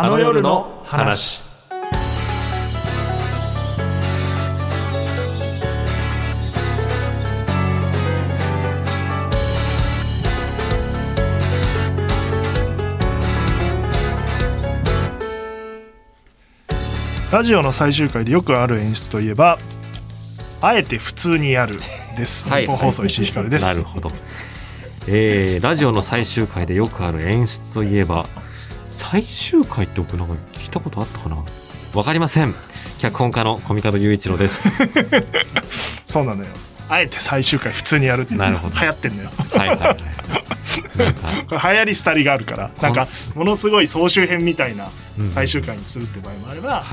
あの夜の話。ラジオの最終回でよくある演出といえばあえて普通にやるです、はい日本放送石井ひかるです なるほど。えー、ラジオの最終回でよくある演出といえば、最終回って僕なんか聞いたことあったかな？わかりません。脚本家の小見門雄一郎です。そうなのよ。あえて最終回普通にやるってなるほど。流行ってんのよ。はいはいはい。流行り廃りがあるから。なんかものすごい総集編みたいなうん。最終回にするって場合もあれば。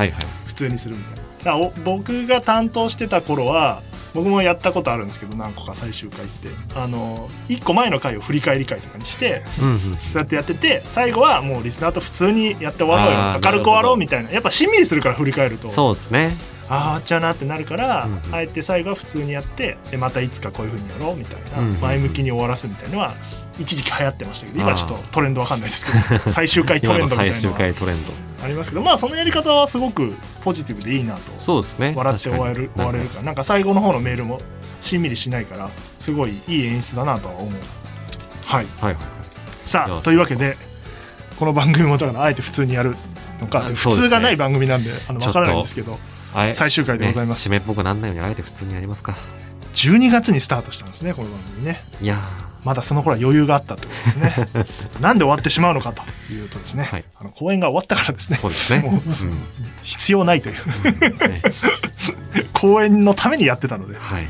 普通にするみたいな。僕が担当してた頃は僕もやったことあるんですけど何個か最終回って。あの1個前の回を振り返り会とかにしてうんうん。そうやってやってて最後はもうリスナーと普通にやって終わろうよ。明るく終わろうみたいな。やっぱしんみりするから振り返ると。そうですね。ああちゃうなってなるから、うんうん。あえて最後は普通にやってでまたいつかこういうふうにやろうみたいな、前向きに終わらすみたいなのは一時期流行ってましたけど今ちょっとトレンドわかんないですけど 最終回トレンドみたい最終なトレンド。ありますけどまあそのやり方はすごくポジティブでいいなとそうですね。笑って終わる終われるか。らなんか最後の方のメールもしんみりしないからすごいいい演出だなとは思う。はい。はいはい。さあというわけでこの番組もだからあえて普通にやるのかあ普通がない番組なんであの分からないんですけど最終回でございます。ね締めっぽくなんないようにあえて普通にやりますか。12月にスタートしたんですねこの番組ね。いやまだその頃は余裕があったってことですね。なんで終わってしまうのかというとですね、はい。あの公演が終わったからですね。ー、そうですね。もううん。必要ないという。ね公演のためにやってたので。はい。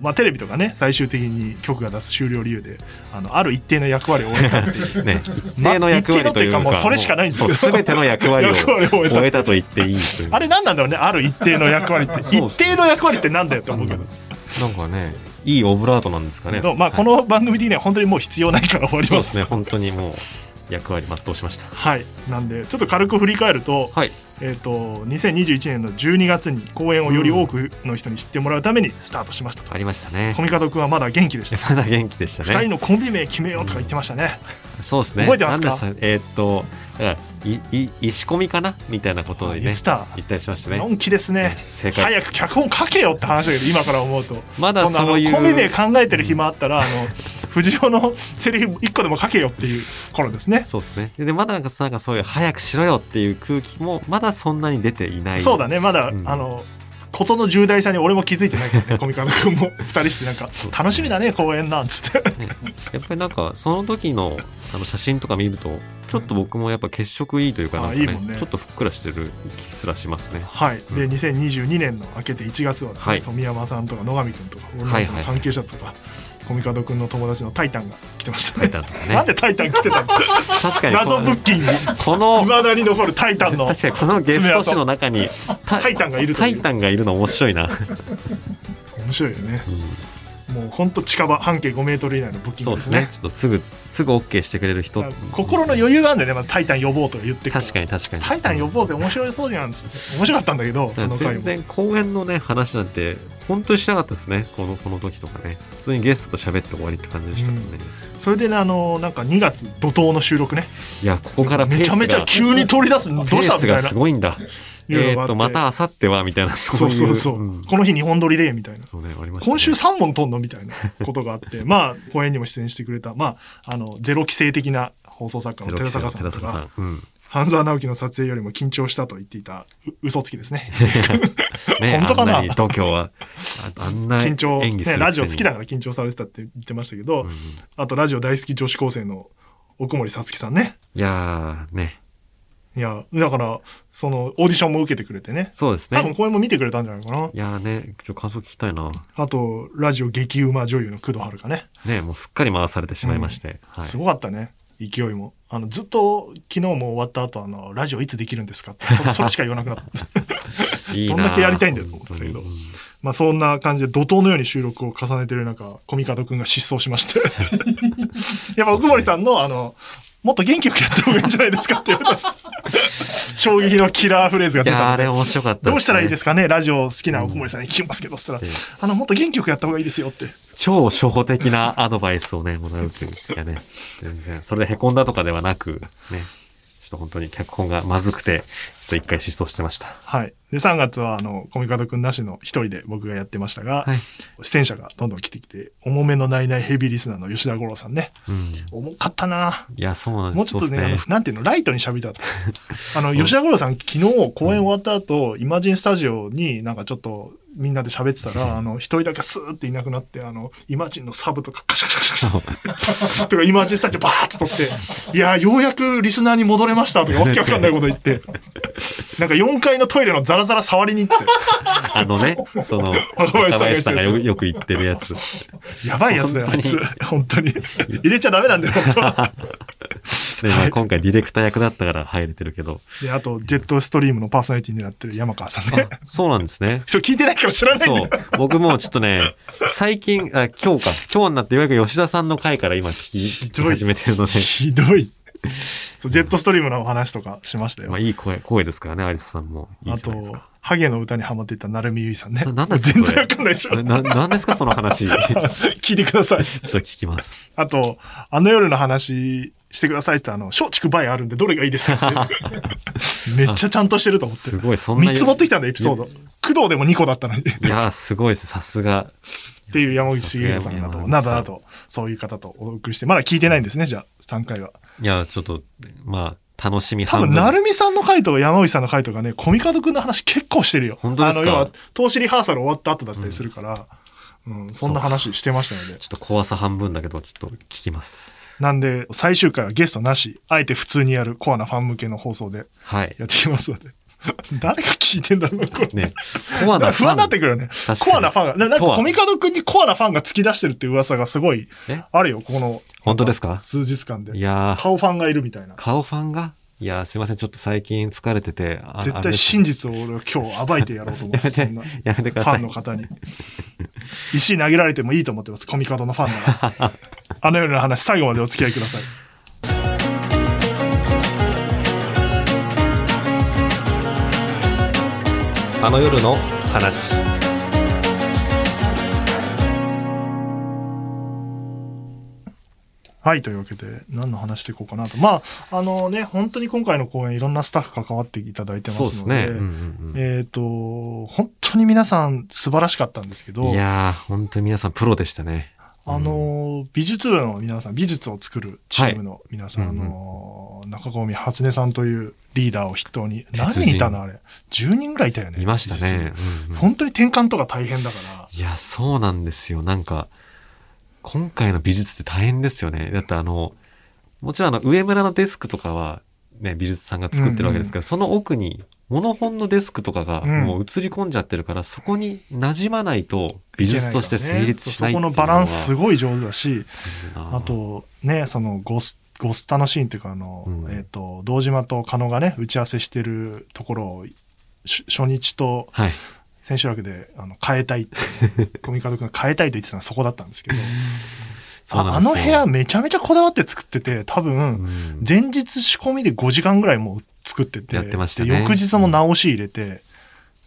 まあ、テレビとかね最終的に局が出す終了理由であのある一定の役割を終えたっていう。ね、一定の役割というか、まうかもうそれしかないんですけど。すべての役割を終えた。と言っていいという。あれ何なんだろうねある一定の役割って。一定の役割ってなんだよって思うけど、なんかね、いいオブラートなんですかね。まあ、はいこの番組的には本当にもう必要ないから終わりまそうですすね、本当にもう役割全うしました。はいなんでちょっと軽く振り返ると,、はい。えー、と2021年の12月に公演をより多くの人に知ってもらうためにスタートしましたとありましたねコ。ミカド君はまだ元気でした まだ元気でした2人ね。のコンビ名決めようとか言ってましたね、そうですね。覚えてますか？えーっと、石込みかな？みたいなことでね言って。た言ったりしましたね。のんきですねね正解。早く脚本書けよって話だけど今から思うとまだそういうコンビ名考えてる暇あったらあの藤尾のセリフ1個でも書けよっていう頃ですねそうですね。で、まだなんか、なんかそういう早くしろよっていう空気も、まだそんなに出ていない。そうだねまだ、うんあの事の重大さに俺も気づいてないけどね コミカド君も2人してなんか楽しみだね公演なんつって。ね。やっぱりなんか、その時のあの写真とか見ると、ちょっと僕もやっぱ血色いいというか、なんかねあいいもんね。ちょっとふっくらしてる気すらしますね。はい、でうん2022年の明けて1月はですね、はい。富山さんとか野上君とか俺はいはい。の関係者とか、コミカド君の友達のタイタンが来てましたタイねタンとかね。なんでタイタン来てたの？確かにこ謎のブッキング。このい、まだに残るタイタンの確かにこのゲスト誌の中に、タタイタンがいるタイタンがいるの面白いな。面白いよね。うんもうほんと近場半径5メートル以内のブッキングでね。そうですすね。ちょっとすぐ、すぐ OK してくれる人。心の余裕があるんだよね、まあ、タイタン呼ぼうとか言って確かに確かに。タイタン呼ぼうぜ。面白いそうじゃんっつって。面白かったんだけどその回も。全然公演のね、話なんて、本当にしなかったですね。この、この時とかね。普通にゲストと喋って終わりって感じでしたもんね。それでねあのなんか2月怒涛の収録ねいや、ここからめちゃめちゃ急に取り出す どうした？みたいなすごいんだ。えっと、また明後日は、みたいな、そそうういう。そうそう、んこの日日本撮りでみたいなそうね、ありましたね。今週3本撮んの？みたいなことがあって まあ公演にも出演してくれたまああのゼロ規制的な放送作家の寺坂さんとか寺坂さん。うん。半沢直樹の撮影よりも緊張したと言っていたう嘘つきですね ね、本当かな？あんなに度胸は、ああんな緊張、演技するね、ラジオ好きだかから緊張されてたって言ってましたけど、うんあとラジオ大好き女子高生の奥森さつきさんね。いやー、ね。いや、だから、その、オーディションも受けてくれてね。そうです多分ね。公演も見てくれたんじゃないかな。いやーね、ちょっと感想聞きたいな。あと、ラジオ激うま女優の工藤遥ね。ね、もうすっかり回されてしまいまして。はいすごかったね。勢いも。あの、ずっと昨日も終わった後、あの、ラジオいつできるんですか？って、そそれしか言わなくなった。いいなどんだけやりたいんだよと思ったけどまあそんな感じで怒涛のように収録を重ねてる中、コミカドくんが失踪しまして。やっぱ奥森さんのあの、もっと元気よくやった方がいいんじゃないですかって言われた。衝撃のキラーフレーズがいやーあれ。面白かったねどうしたらいいですかね？ラジオ好きな奥森さんに聞きますけど、そしたらええ、あの、もっと元気よくやった方がいいですよって。超初歩的なアドバイスをね、もらうという。いやね、全然。それで凹んだとかではなく、ね、ちょっと本当に脚本がまずくて、ちょっと一回失踪してました。はい。で、3月は、あの、コミカドくんなしの一人で僕がやってましたが、はい出演者がどんどん来てきて、重めのないないヘビーリスナーの吉田五郎さんね。うん。重かったないや、そうなんですもうちょっとね、そうっあのなんていうの、ライトに喋ったと。あの、吉田五郎さん、昨日公演終わった後、イマジンスタジオになんかちょっとみんなで喋ってたら、あの、一人だけスーっていなくなって、あの、イマジンのサブとかカシャカシャカシャ とか、イマジンスタジオバーって撮って、いやー、ようやくリスナーに戻れましたとか、わけわかんないこと言って、なんか4階のトイレのザラザラ触りに行って、あのね、その、若林さんがよよく言ってるやつ。やばいやつだよ、あいつ。本当に。入れちゃダメなんだよ、本当で、まあ今回ディレクター役だったから入れてるけど。で、あと、ジェットストリームのパーソナリティになってる山川さんね。そうなんですね。それ聞いてないから知らないんだよそう。。僕もちょっとね、最近、あ今日か、今日になってようやく吉田さんの回から今聞き始めてるので、ひどい。そう、ジェットストリームのお話とかしましたよ。まあいい声、声ですからね、アリスさんも。いいあとじゃないですか。、ハゲの歌にハマっていた成海結衣さんね。ななんですか全然わかんないでしょ。な、ななんですかその話？ちょっ聞いてください。と聞きます。あと、あの夜の話してくださいってあの、松竹梅あるんでどれがいいですかって。めっちゃちゃんとしてると思ってす。ごい、そんな。3つ持ってきたんだ、エピソード。工藤でも2個だったのに。っいやー、すごいです。さすが。ていう山口茂弘さんなど、などなど、そういう方とお送りして、まだ聞いてないんですね、じゃあ、3回は。いや、ちょっと、まあ、楽しみ多分、半分。成美さんの回と山口さんの回とかね、コミカドくんの話結構してるよ。本当ですか？あの、要は、投資リハーサル終わった後だったりするから、うん、そんな話してましたので。ちょっと怖さ半分だけど、ちょっと聞きます。なんで、最終回はゲストなし、あえて普通にやるコアなファン向けの放送ではい。やっていきますので。誰が聞いてんだろうな、これ。ね。コアなファン。不安になってくるよね。コアなファンが。ななんかコミカドくんにコアなファンが突き出してるっていう噂がすごいえ？あるよ、この。本当ですか？数日間でい。やー、顔ファンがいるみたいな。顔ファンが？いやー、すいません。ちょっと最近疲れてて。あ絶対真実を俺は今日暴いてやろうと思ってそんな。やめてくださいファンの。方に。石投げられてもいいと思ってます、コミカドのファンなら。あのような話、最後までお付き合いください。あの夜の話。はい、というわけで、何の話していこうかなと。まあ、あのね、本当に今回の公演いろんなスタッフ関わっていただいてますすので、ね。うんうんうんえっ、と、本当に皆さん素晴らしかったんですけど、いやー、本当に皆さんプロでしたね。あの、美術部の皆さん、美術を作るチームの皆さん、はいあの、中込初音さんというリーダーを筆頭に、何人いたのあれ？10人ぐらいいたよね。いましたね。部うんうん本当に転換とか大変だから、いや、そうなんですよ。なんか、今回の美術って大変ですよね。だってあの、もちろんあの、上村のデスクとかは、ね、美術さんが作ってるわけですけど、その奥に、モノ本のデスクとかがうん。もう映り込んじゃってるから、そこに馴染まないと美術として成立しないそこのバランスすごごい上手だし、いあ、と、ね、そのゴス、ゴスタのシーンっていうか、あの、うん。えっ、と、堂島と加野がね、打ち合わせしてるところを、し初日とはい。千秋楽であの変えたいって、コミカド君が変えたいと言ってたのはそこだったんですけど、ああの部屋めちゃめちゃこだわって作ってて、多分、うん。前日仕込みで5時間ぐらいもう作ってて、やってましたねで翌日も直し入れて、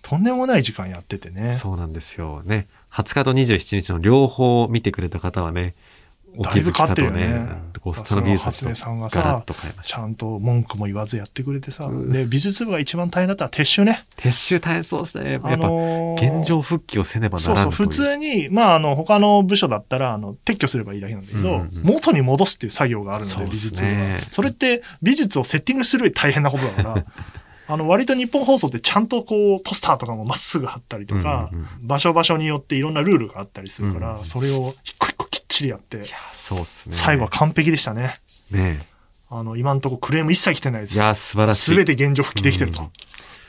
とんでもない時間やっててね。そうなんですよ。ね。20日と27日の両方見てくれた方はね、おだいぶ変わってるよね。ゴスタの美術たちとその初音さんがさ。ちゃんと文句も言わずやってくれてさ。うんで、美術部が一番大変だったのは撤収ね。撤収大変そうですね。やっぱ、あのー現状復帰をせねばなそうそう、らんという。普通に、まあ、あの、他の部署だったら、あの、撤去すればいいだけなんだけど、うんうんうん元に戻すっていう作業があるので、美術部はね。それって、美術をセッティングするより大変なことだから、あの、割と日本放送ってちゃんとこう、ポスターとかもまっすぐ貼ったりとか、うんうん場所場所によっていろんなルールがあったりするから、うんうんそれを一個一個きっちりやってい、や、そうっすね。最後は完璧でしたね。ねあの、今んとこクレーム一切来てないです。いや、素晴らしい。すべて現状復帰できてると。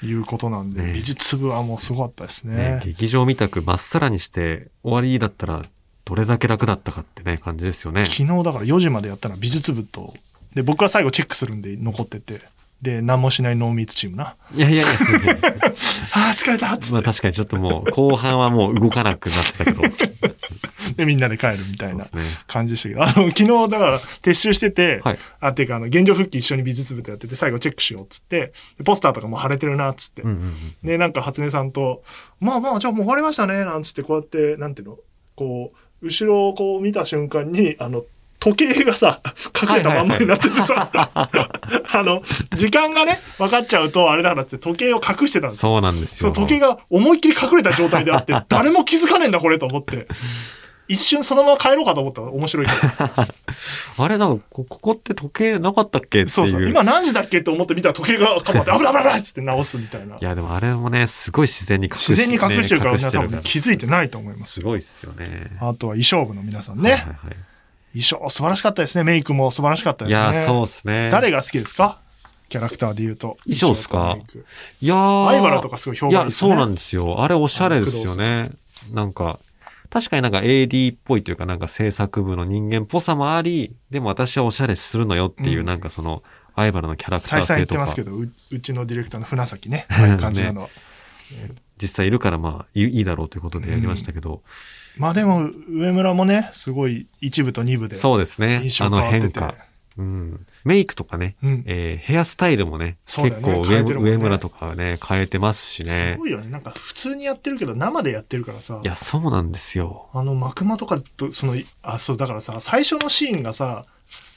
いうことなんで、ね美術部はもうすごかったですね。ね、劇場みたくまっさらにして終わりだったら、どれだけ楽だったかってね、感じですよね。昨日だから4時までやったのは美術部と、で、僕は最後チェックするんで残ってて、で、何もしないノーミーツチームな。いやいやいや。ああ、疲れたっつって、まあ確かにちょっともう、後半はもう動かなくなってたけど。で、みんなで帰るみたいな。感じでしたけど、あの、昨日だから撤収してて、はい。あ、ていうか、あの、現状復帰一緒に美術部とやってて、最後チェックしようっつって、でポスターとかも貼れてるなっつって、うんうんうん。で、なんか、初音さんと、まあまあ、じゃあもう終わりましたね、なんつって、こうやって、なんていうの？こう、後ろをこう見た瞬間に、あの、通時計がさ、隠れたまんまになっててさ、あの、時間がね、分かっちゃうと、あれだからって時計を隠してたんですよ。そうなんですよ。時計が思いっきり隠れた状態であって、誰も気づかねえんだ、これと思って。一瞬そのまま帰ろうかと思ったら面白いから。あれなんか、こここって時計なかったっけっていう。そうそう。今何時だっけと思って見たら時計がかまって、危ない危ない危ないっつって直すみたいな。いや、でもあれもね、すごい自然に隠し自然に隠してるから、ね皆さん多分気づいてないと思いますす。ごいっすよね。あとは衣装部の皆さんね。はいはいはい衣装素晴らしかったですね。メイクも素晴らしかったいですね。や、そうっすね。誰が好きですか？キャラクターで言うと。衣装っすか？いやー。アイバラとかすごい評いや、判いいですよね。そうなんですよ。あれおしゃれですよね。なんか、確かになんか AD っぽいというかなんか制作部の人間っぽさもあり、でも私はおしゃれするのよっていう、うんなんかその、アイバラのキャラクター性とかってますけ、ど、ううちのディレクターの船崎ね。ああいう感じなのは。実際いるからまあいいいいだろうということでやりましたけど、まあでも、上村もね、すごい一部と二部で。そうですね。印あの象変化。うん。メイクとかね、うん。えーヘアスタイルもね、そうだ結構上,、よね上村とかはね、変えてますしすねご。いよね。なんか普通にやってるけど生でやってるからさい。や、そうなんですよ。あの、マクマとかと、その、あ、そう、だからさ、最初のシーンがさ、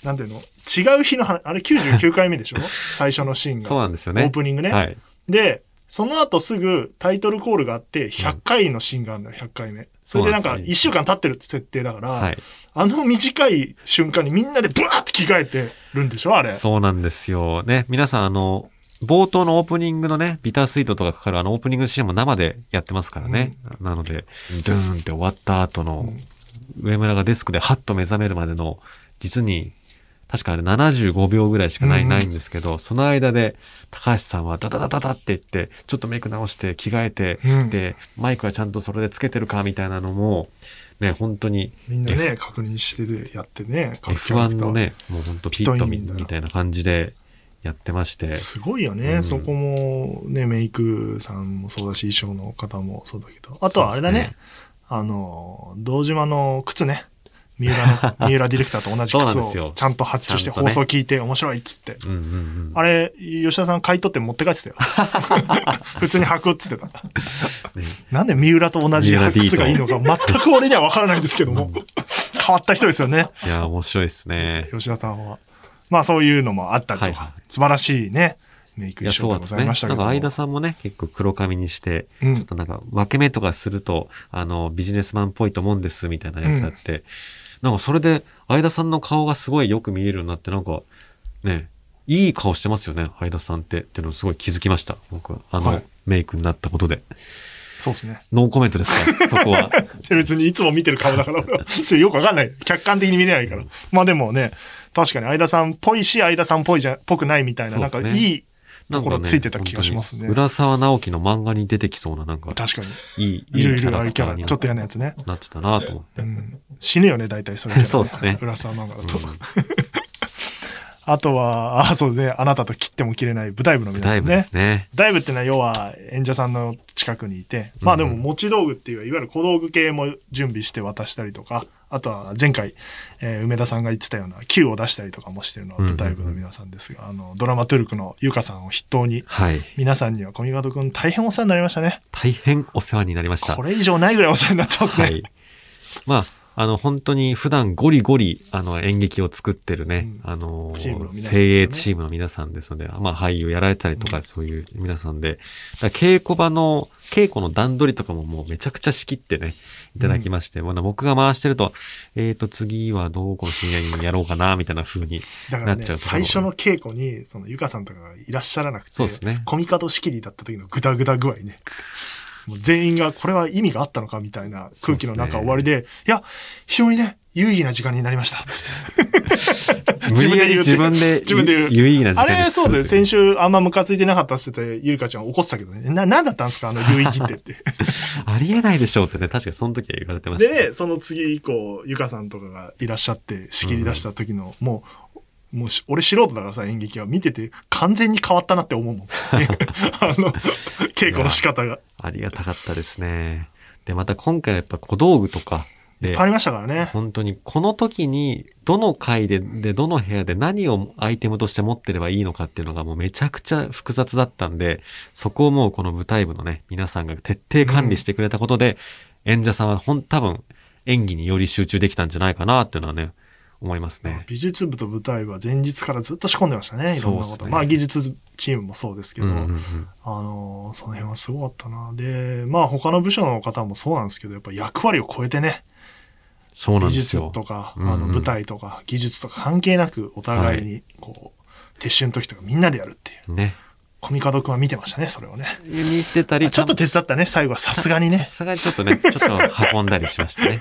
なんていうの？違う日の話、あれ99回目でしょ？最初のシーンが。そうなんですよね。オープニングね。はい。で、その後すぐタイトルコールがあって、100回のシーンがあるのよ、100回目。それでなんかそうなんですよ1週間経ってるって設定だから、はい。あの短い瞬間にみんなでブワーって着替えてるんでしょあれ。そうなんですよ。ね、皆さんあの、冒頭のオープニングのね、ビタースイートとかかかるあのオープニングシーンも生でやってますからね。なので、ドゥーンって終わった後の、上村がデスクでハッと目覚めるまでの、実に、確かあれ75秒ぐらいしかない、うんないんですけど、その間で、高橋さんはダダダダダって言って、ちょっとメイク直して着替えて、うんで、マイクはちゃんとそれでつけてるかみたいなのも、ね、本当に、みんなね、確認してる、やってね。各キャラク F1 ターのね、もう本当ピットみたいな感じでやってまして。すごいよね、うんそこもね、メイクさんもそうだし、衣装の方もそうだけど。あとはあれだね、そうですあの、堂島の靴ね。三浦の、三浦ディレクターと同じ靴をちゃんと発注して放送聞いて面白いっつって。うんうんうん。あれ、吉田さん買い取って持って帰ってたよ。普通に履くっつってた。ねなんで三浦と同じ靴がいいのか全く俺には分からないんですけども。変わった人ですよね。いや、面白いですね。吉田さんは。まあそういうのもあったりとか、はいはい素晴らしいね、メイクいや、衣装でございそうですね。なんか。相田さんもね、結構黒髪にして、うんちょっとなんか、分け目とかすると、あの、ビジネスマンっぽいと思うんです、みたいなやつあって、なんか、それで、相田さんの顔がすごいよく見えるようになって、なんか、ね、いい顔してますよね、相田さんって、っていうのをすごい気づきました。僕は、あの、はいメイクになったことで。そうですね。ノーコメントですか？そこは。別にいつも見てる顔だから、ちょっとよくわかんない。客観的に見れないから。まあでもね、確かに相田さんっぽいし、相田さんっぽいじゃ、ぽくないみたいな、なんかいいところついてた気がしますね。本当に浦沢直樹の漫画に出てきそうな、なんか、確かに。いい、いるいる、ああラいうキャラ、ちょっと嫌なやつね。なってたなと思って。うん。死ぬよね、大体それ、ね。そうっすね浦沢漫画だと。うん あとは、あ、そうね、あなたと切っても切れない舞台部の皆さんねだいぶで。すね。舞台部ってのは要は演者さんの近くにいて、まあでも持ち道具っていう、いわゆる小道具系も準備して渡したりとか、あとは前回、えー梅田さんが言ってたような Q を出したりとかもしてるのは舞台部の皆さんですが、あの、ドラマトゥルクのゆかさんを筆頭に、はい。皆さんには小見方くん大変お世話になりましたね。大変お世話になりました。これ以上ないぐらいお世話になってますね。はい。まあ、あの、本当に普段ゴリゴリ、あの、演劇を作ってるね、うん。あの、精鋭チームの皆さんですので、まあ、俳優やられたりとか、そういう皆さんで、だから稽古場の、稽古の段取りとかももうめちゃくちゃ仕切ってね、いただきまして、まだ僕が回してると、えーと、次はどうこの深夜にやろうかな、みたいな風に。なっちゃうところ最初の稽古に、そのゆかさんとかがいらっしゃらなくて、そうですね。コミカド仕切りだった時のグダグダ具合ね。もう全員がこれは意味があったのかみたいな空気の中終わりで、いや、非常にね、有意義な時間になりました。無理やり自分で 自分で言う有意義な時あ間にれ、そうだよ。先週あんまムカついてなかったっつってて、ゆりかちゃん怒ってたけどね。な、なんだったんですか？あの有意義ってって。ありえないでしょうってね、確かにその時は言われてました。でね、その次以降、ゆかさんとかがいらっしゃって仕切り出した時の、もう、もうし俺素人だからさ、演劇は見てて完全に変わったなって思うもん。あの、稽古の仕方が。ありがたかったですね。で、また今回はやっぱ小道具とか、でいっぱいありましたからね。本当にこの時にどの回で、で、どの部屋で何をアイテムとして持ってればいいのかっていうのがもうめちゃくちゃ複雑だったんで、そこをもうこの舞台部のね、皆さんが徹底管理してくれたことで、演者さんはほん、多分演技により集中できたんじゃないかなっていうのはね、思いますね。美術部と舞台は前日からずっと仕込んでましたね、いろんなこと。ねまあ技術チームもそうですけど、うんうんうんあのーその辺はすごかったな。で、まあ他の部署の方もそうなんですけど、やっぱ役割を超えてね、そうなん美ですよ。術とか、うんうんあの舞台とか技術とか関係なくお互いに、こう、撤収の時とかみんなでやるっていう。ね。コミカド君は見てましたね、それをね。見てたり、ちょっと手伝ったね、最後はさすがにさね。すがにちょっとね、ちょっと運んだりしましたね。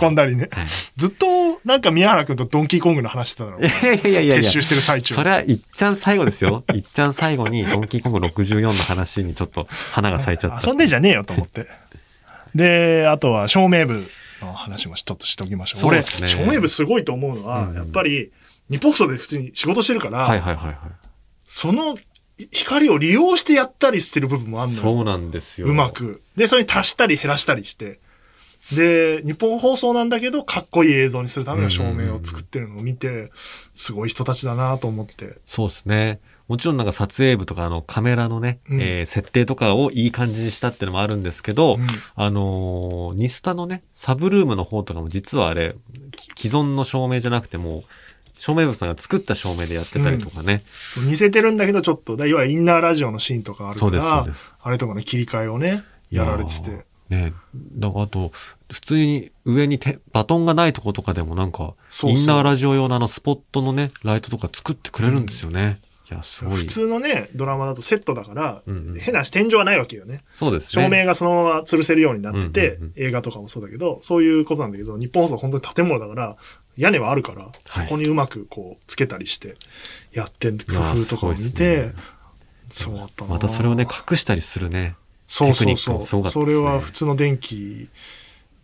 運んだりね。はいずっと、なんか宮原君とドンキーコングの話してたの。いやいやいやいや。撤収してる最中。それはいっちゃん最後ですよ。いっちゃん最後にドンキーコング64の話にちょっと花が咲いちゃった。遊んでんじゃねえよと思って。で、あとは照明部の話もちょっとしておきましょう。俺、そうですね照明部すごいと思うのは、うんやっぱり、日本放送で普通に仕事してるから、はいはいはいはい。その光を利用してやったりしてる部分もあるのよ。そうなんですよ。うま。く。で、それに足したり減らしたりして。で、日本放送なんだけど、かっこいい映像にするための照明を作ってるのを見て、すごい人たちだなと思って。そうですね。もちろんなんか撮影部とかあのカメラのね、うんえー設定とかをいい感じにしたってのもあるんですけど、うんあのーニスタのね、サブルームの方とかも実はあれ、き既存の照明じゃなくても、照明部さんが作った照明でやってたりとかね。似せてるんだけど、ちょっと、だいわゆるインナーラジオのシーンとかあるかそうです、そうらで、す。あれとかの切り替えをね、やられてて。ねだからあと、普通に上にてバトンがないとことかでもなんか、インナーラジオ用のあのスポットのね、ライトとか作ってくれるんですよね。いや、すごい。普通のね、ドラマだとセットだから、うんうん変な話天井はないわけよね。そうですね。照明がそのまま吊るせるようになってて、うんうんうん映画とかもそうだけど、そういうことなんだけど、日本放送は本当に建物だから、屋根はあるから、そこにうまくこう、つけたりして、やってる工夫とかを見てそうだったなまたそれをね、隠したりするね。そうそうそう。かったですねそれは普通の電気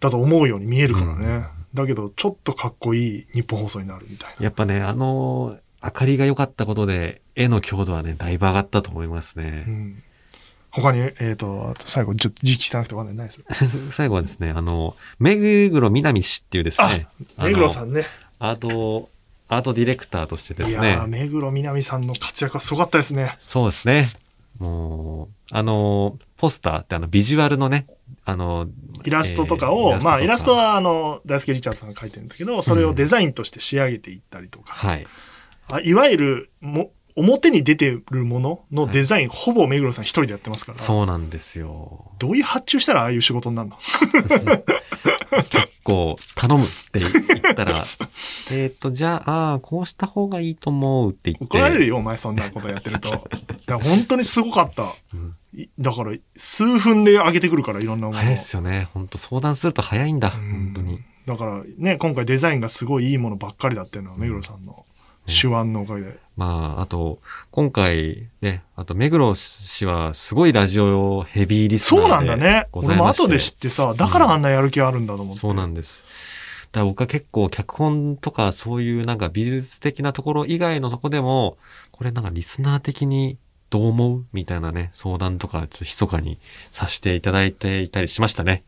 だと思うように見えるからね。うんだけど、ちょっとかっこいい日本放送になるみたいな。やっぱね、あのー明かりが良かったことで、絵の強度はね、だいぶ上がったと思いますうね。ん。他に、えっ、と、あと最後、ちょっと時期汚くてわかんないないです。最後はですね、あの、目黒南氏っていうですね、目黒さんね。アート、アートディレクターとしてですいやー、ね、目黒みなみさんの活躍はすごかったですね。そうですね。もう、あの、ポスターってあの、ビジュアルのね、あの、イラストとかを、えーまあ、イラストは、あの、大輔リチャードさんが描いてるんだけど、それをデザインとして仕上げていったりとか、はい。あいわゆる、も、表に出てるもののデザイン、ほぼ目黒さん一人でやってますから。そうなんですよ。どういう発注したらああいう仕事になるの？結構、頼むって言ったら、えっと、じゃあ、あーこうした方がいいと思うって言って。怒られるよ、お前そんなことやってると。いや、本当にすごかった。うんいだから、数分で上げてくるから、いろんなものを。早いですよね。本当相談すると早いんだ。うん本当に。だからね、今回デザインがすごいいいものばっかりだっていうのは、目黒さんの手腕のおかげで。まあ、あと、今回ね、あと、目黒氏はすごいラジオヘビーリスナーでそうなんだね。俺も後で知ってさ、だからあんなやる気あるんだと思って。そうなんです。だから僕は結構脚本とかそういうなんか美術的なところ以外のとこでも、これなんかリスナー的にどう思うみたいなね、相談とかちょっと密かにさせていただいていたりしましたね。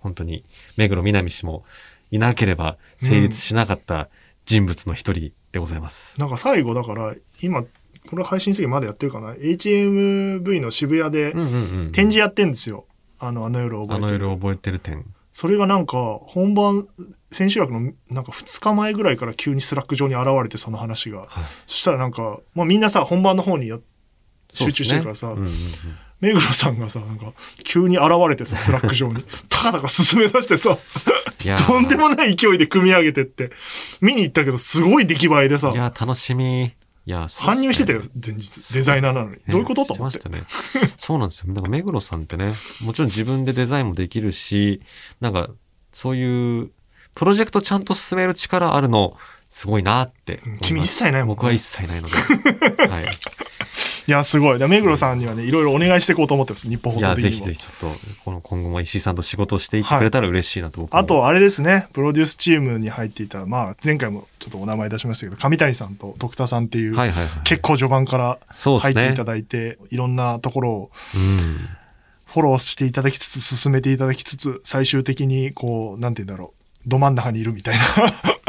本当に、目黒南氏もいなければ成立しなかった人物の一人でございます。なんか最後だから、今、これ配信席まだやってるかな ?HMV の渋谷で。展示やってんですよ。あの、あの夜覚えてる。あの夜覚えてる展。それがなんか、本番、千秋楽のなんか2日前ぐらいから急にスラック上に現れて、その話が。はい。そしたらなんか、まあみんなさ、本番の方にや集中してるからさ、目黒さんがさ、なんか、急に現れてさ、スラック上に、たかたか進め出してさ、とんでもない勢いで組み上げてって、見に行ったけど、すごい出来栄えでさい、やー、楽しみ。いやー、そう搬入してたよ、前日。デザイナーなのに。どういうこと？と思ってし。ましたね。そうなんですよ。なんか目黒さんってね、もちろん自分でデザインもできるし、なんか、そういう、プロジェクトちゃんと進める力あるの、すごいなって。君一切ないもんね僕は一切ないので。はい。いや、すごい。で目黒さんにはね、いろいろお願いしていこうと思ってます。日本放いや、送的にもぜひぜひちょっと、この今後も石井さんと仕事をしていってくれたら嬉しいなと僕もあと、あれですね、プロデュースチームに入っていた、まあ、前回もちょっとお名前出しましたけど、上谷さんと徳田さんっていう、はいはいはい。結構序盤から。入っていただいて、いろんなところをうん。フォローしていただきつつ、進めていただきつつ、最終的に、こう、なんて言うんだろう、ど真ん中にいるみたい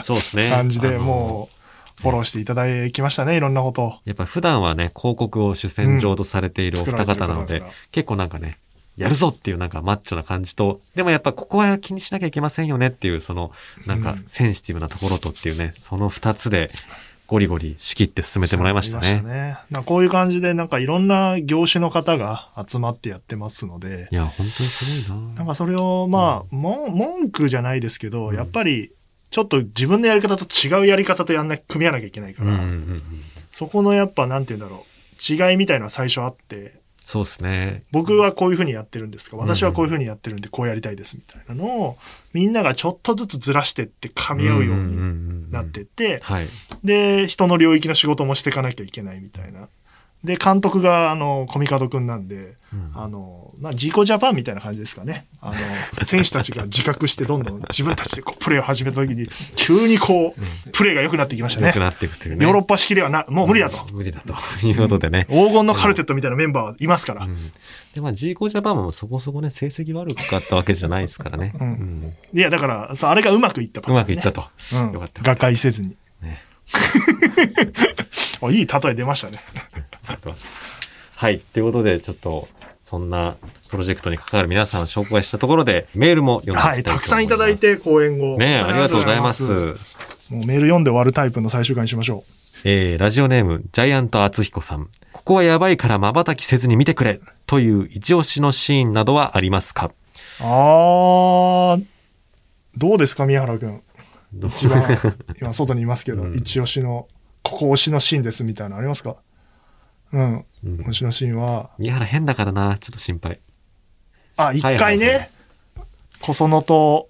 そうですね。な 感じで、もう、フォローしていただきましたね、いろんなことを。やっぱ普段はね、広告を主戦場とされているお二方なので作られてる方だから、結構なんかね、やるぞっていうなんかマッチョな感じと、でもやっぱここは気にしなきゃいけませんよねっていう、その、なんかうん。センシティブなところとっていうね、その二つでゴリゴリ仕切って進めてもらいましたそうね。ね。なこういう感じで、なんかいろんな業種の方が集まってやってますので、いや、本当にすごいな。なんかそれを、まあ、もん文句じゃないですけど、うん。やっぱり、ちょっと自分のやり方と違うやり方とやんな、組み合わなきゃいけないから、うんうんうんうん。そこのやっぱ、なんて言うんだろう、違いみたいなのは最初あって、そうですね。僕はこういうふうにやってるんですか？うん私はこういうふうにやってるんで、こうやりたいですみたいなのを、みんながちょっとずつずらしてって噛み合うようになってって、はい。で、人の領域の仕事もしていかなきゃいけないみたいな。で、監督が、あの、コミカドくんなんで、うんあの、まあ、ジーコジャパンみたいな感じですかね。あの、選手たちが自覚してどんどん自分たちでこうプレーを始めた時に、急にこう、プレーが良くなってきましたね良く。なっていくというね。ヨーロッパ式ではな、もう無理だと。無理だと いうことでね。黄金のカルテットみたいなメンバーはいますから。うんで、まあ、G コジャパンもそこそこね、成績悪かったわけじゃないですからね。うんうんいや、だから、さあれがうまくいったパうターンねまくいったと。うんよかった瓦解せずに。ね。あいい例え出ましたね。やってます。はい。ということで、ちょっと、そんなプロジェクトに関わる皆さんを紹介したところで、メールも読んでいきたはいい、と思います。たくさんいただいて、講演後。ねありがとうございます。もうメール読んで終わるタイプの最終回にしましょえー、ラジオネーム、ジャイアント厚彦さん。ここはやばいから瞬きせずに見てくれという一押しのシーンなどはありますか？う。あー、どうですか、宮原くん。一番、今外にいますけど、うん一押しの、ここ推しのシーンですみたいなのありますか？うん。うん推しのシーンは、宮原変だからな、ちょっと心配。あ、一回はいはいはね、小園と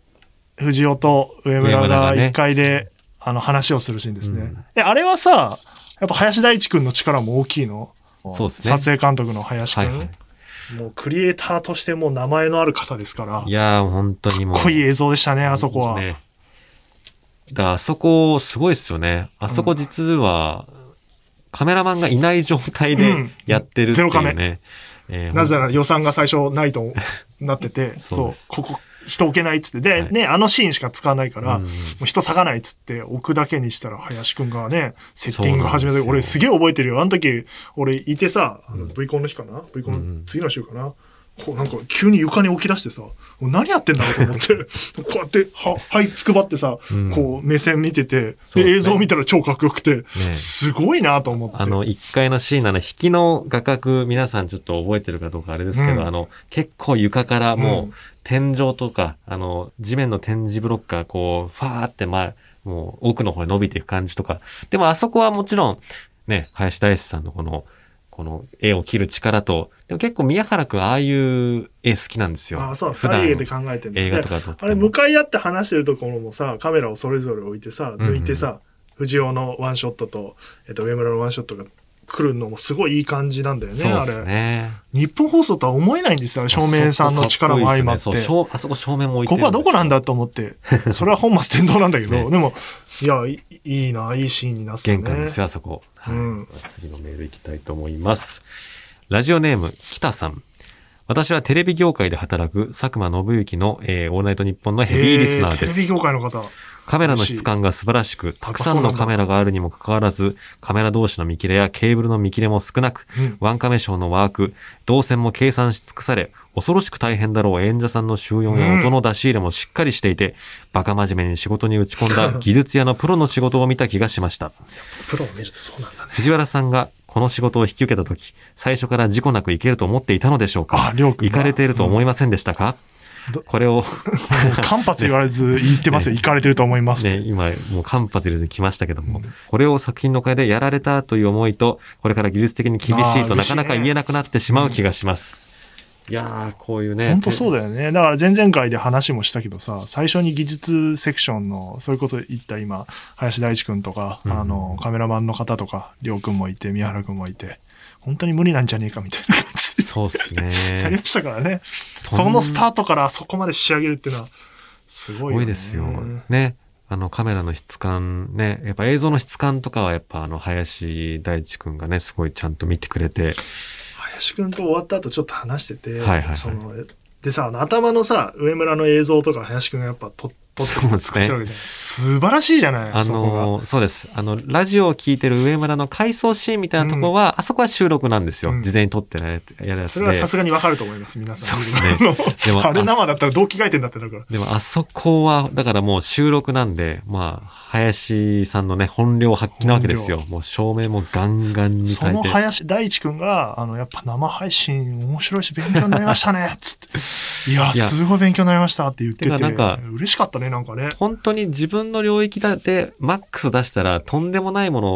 藤尾と上村が一回で、あの話をするシーンですね。うんえ、あれはさ、やっぱ林大地君の力も大きいの？そうですね撮影監督の林君、はいはいもうクリエイターとしてもう名前のある方ですから、いやー、本当にもう。かっこいい映像でしたね、あそこは。ね。だあそこ、すごいですよね。あそこ実は、カメラマンがいない状態でうん。やってるっていうね。ゼロカメ。えーなぜなら予算が最初ないとなってて、そそううです。ここ、人置けないっつって。で、はい。ね、あのシーンしか使わないから、うんもう人割かないっつって置くだけにしたら、林くんがね、セッティング始めて、俺すげえ覚えてるよ。あの時、俺いてさ、あのうん。V コンの日かな ?V コンうんうん。の次の週かな、こうなんか急に床に置き出してさ、何やってんだろうと思って、こうやって、は、はいつくばってさ、うん。こう目線見てて、で、映像見たら超かっこよくて、ねすごいなと思って。あの、一階のシーンの引きの画角、皆さんちょっと覚えてるかどうかあれですけど、うん。あの、結構床からもう、うん天井とか、あの、地面の展示ブロックがこう、ファーって前、もう奥の方に伸びていく感じとか。でもあそこはもちろん、ね、林大志さんのこの、この絵を切る力と、でも結構宮原くんああいう絵好きなんですよ。あそう、二人で考えてんだ映画とかあれ、向かい合って話してるところもさ、カメラをそれぞれ置いてさ、うんうん。抜いてさ、藤尾のワンショットと、えっと、上村のワンショットが来るのもすごいいい感じなんだよね、あそうですれ。ね。日本放送とは思えないんですよ、あれ照明さんの力も相まって。そう、照あそこ照明も置いてここはどこなんだだと思って。それは本末転倒なんだけど、ねでも、いや、いいいな、いいシーンになってたね。玄関ですよ、あそこ。はいうん次のメール行きたいと思います。ラジオネーム、北さん。私はテレビ業界で働く佐久間信之の、えーオールナイトニッポンのヘビーリスナーでテレビす。業界の方。カメラの質感が素晴らしく、たくさんのカメラがあるにもかかわらず、カメラ同士の見切れやケーブルの見切れも少なく、うんワンカメショーのワーク、動線も計算し尽くされ、恐ろしく大変だろう演者さんの収容や音の出し入れもしっかりしていて、バカ真面目に仕事に打ち込んだ 技術屋のプロの仕事を見た気がしました。プロを見るとそうなんだね。藤原さんがこの仕事を引き受けたとき、最初から事故なくいけると思っていたのでしょうか？行かれていると思いませんでしたか、ど これを、間髪言われず言ってますよ。行かれてると思います。ね、今、もう間髪入れずに来ましたけども、これを作品の会でやられたという思いと、これから技術的に厳しいとなかなか言えなくなってしまう気がします。いやー、こういうね。本当そうだよね。だから前々回で話もしたけどさ、最初に技術セクションの、そういうこと言った今、林大地君とか、うんあの、カメラマンの方とか、りょうくんもいて、宮原くんもいて、本当に無理なんじゃねえかみたいな感じで、そうです やりねま。したからね。そのスタートからそこまで仕上げるっていうのは、すすごいよ、ね。ごいですよ。ね。あのカメラの質感ね、やっぱ映像の質感とかはやっぱあの林大地くんがね、すごいちゃんと見てくれて、林くんと終わった後ちょっと話してて、はいはいはいその、でさ、あの頭のさ、上村の映像とか林くんがやっぱ撮っ撮ってそうですね作ってるわけじゃ。素晴らしいじゃない、あ。のーそうです。あの、ラジオを聞いてる上村の回想シーンみたいなところは、あそこは収録なんですよ。うん事前に撮ってるやつやるやつで。それはさすがにわかると思います、皆さん。そうですねでもあれ生だったらどう着替えてんだってなるから。でもあそこは、だからもう収録なんで、まあ、林さんのね、本領発揮なわけですよ。もう照明もガンガンにその。林大地くんが、あの、やっぱ生配信面白いし勉強になりましたね、つって。いや、すごい勉強になりましたって言ってて。なんか嬉しかったね、なんかね。本当に自分の領域だでマックス出したらとんでもないもの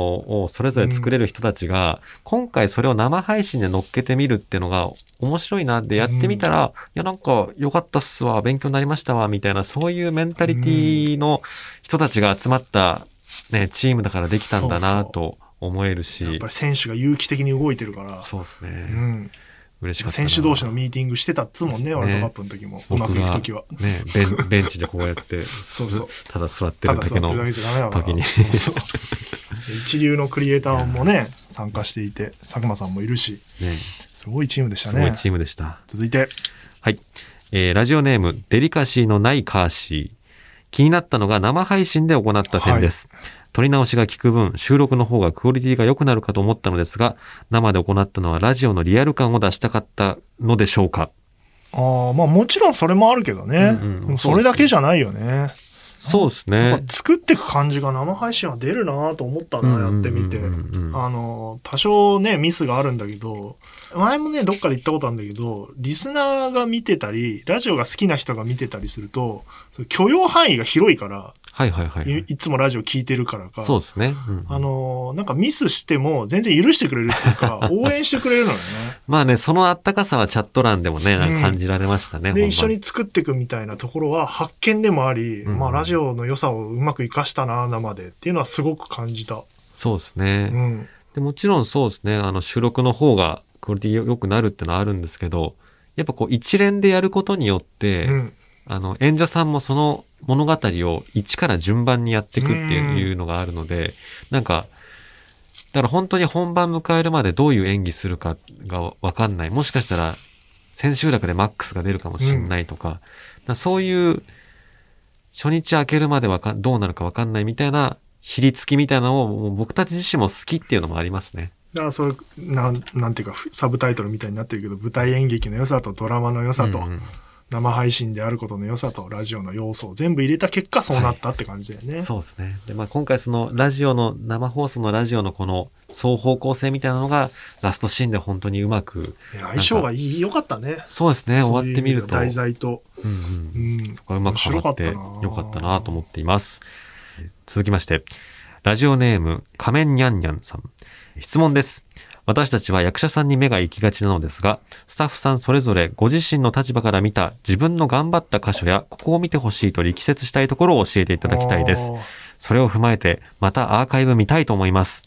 をそれぞれ作れる人たちが、今回それを生配信で乗っけてみるっていうのが面白いなってやってみたら、いやなんか良かったっすわ、勉強になりましたわ、みたいなそういうメンタリティの人たちが集まったね、チームだからできたんだなと思えるし、やっぱり選手が有機的に動いてるから。そうですね。うん。嬉しかったな。選手同士のミーティングしてたっつもんね、ワールドカップの時も。うまくいく時は。ね、ベンベンチでこうやって、そうそうすただ座ってるだけの。時にそう一流のクリエイターもね、参加していて、佐久間さんもいるし、ね、すごいチームでしたね。すごいチームでした。続いて、はい。えー、ラジオネーム、デリカシーのないカーシー。気になったのが生配信で行った点です。撮り直しが効く分、収録の方がクオリティが良くなるかと思ったのですが、生で行ったのはラジオのリアル感を出したかったのでしょうかああ、まあもちろんそれもあるけどね。うんうんそれだけじゃないよね。そうですね。作っていく感じが生配信は出るなと思ったな、やってみて。あの、多少ね、ミスがあるんだけど、前もね、どっかで言ったことあるんだけど、リスナーが見てたり、ラジオが好きな人が見てたりすると、その許容範囲が広いから、はいはいはいはいい、いつもラジオ聞いてるからか。そうですね。うんあの、なんかミスしても全然許してくれるっていうか、応援してくれるのよね。まあね、そのあったかさはチャット欄でもね、感じられましたね。で、ほんま一緒に作っていくみたいなところは発見でもあり、うんまあラジオの良さをうまく活かしたな、生でっていうのはすごく感じた。そうですね。うん。でもちろんそうですね、あの収録の方がクオリティ良くなるってのはあるんですけど、やっぱこう一連でやることによって、うん。あの演者さんもその物語を一から順番にやっていくっていうのがあるので、なんか、だから本当に本番迎えるまでどういう演技するかがわかんない。もしかしたら千秋楽でマックスが出るかもしれないとか、だからそういう初日明けるまでわかんどうなるかわかんないみたいな、ひりつきみたいなのを僕たち自身も好きっていうのもありますね。だからそれ、なん、なんていうか、サブタイトルみたいになってるけど、舞台演劇の良さとドラマの良さと、うんうん生配信であることの良さと、ラジオの要素を全部入れた結果、そうなったって感じだよね。そうですね。で、まあ今回そのラジオの、生放送のラジオのこの双方向性みたいなのがラストシーンで本当にうまく、相性がいい、良かったね。そうですね、終わってみると、題材と。うんううん、ん。そこがうまくはまって面白かったなよかったなと思っています。続きまして、ラジオネーム、仮面にゃんにゃんさん。質問です。私たちは役者さんに目が行きがちなのですが、スタッフさんそれぞれご自身の立場から見た自分の頑張った箇所やここを見てほしいと力説したいところを教えていただきたいです。それを踏まえて、またアーカイブ見たいと思います。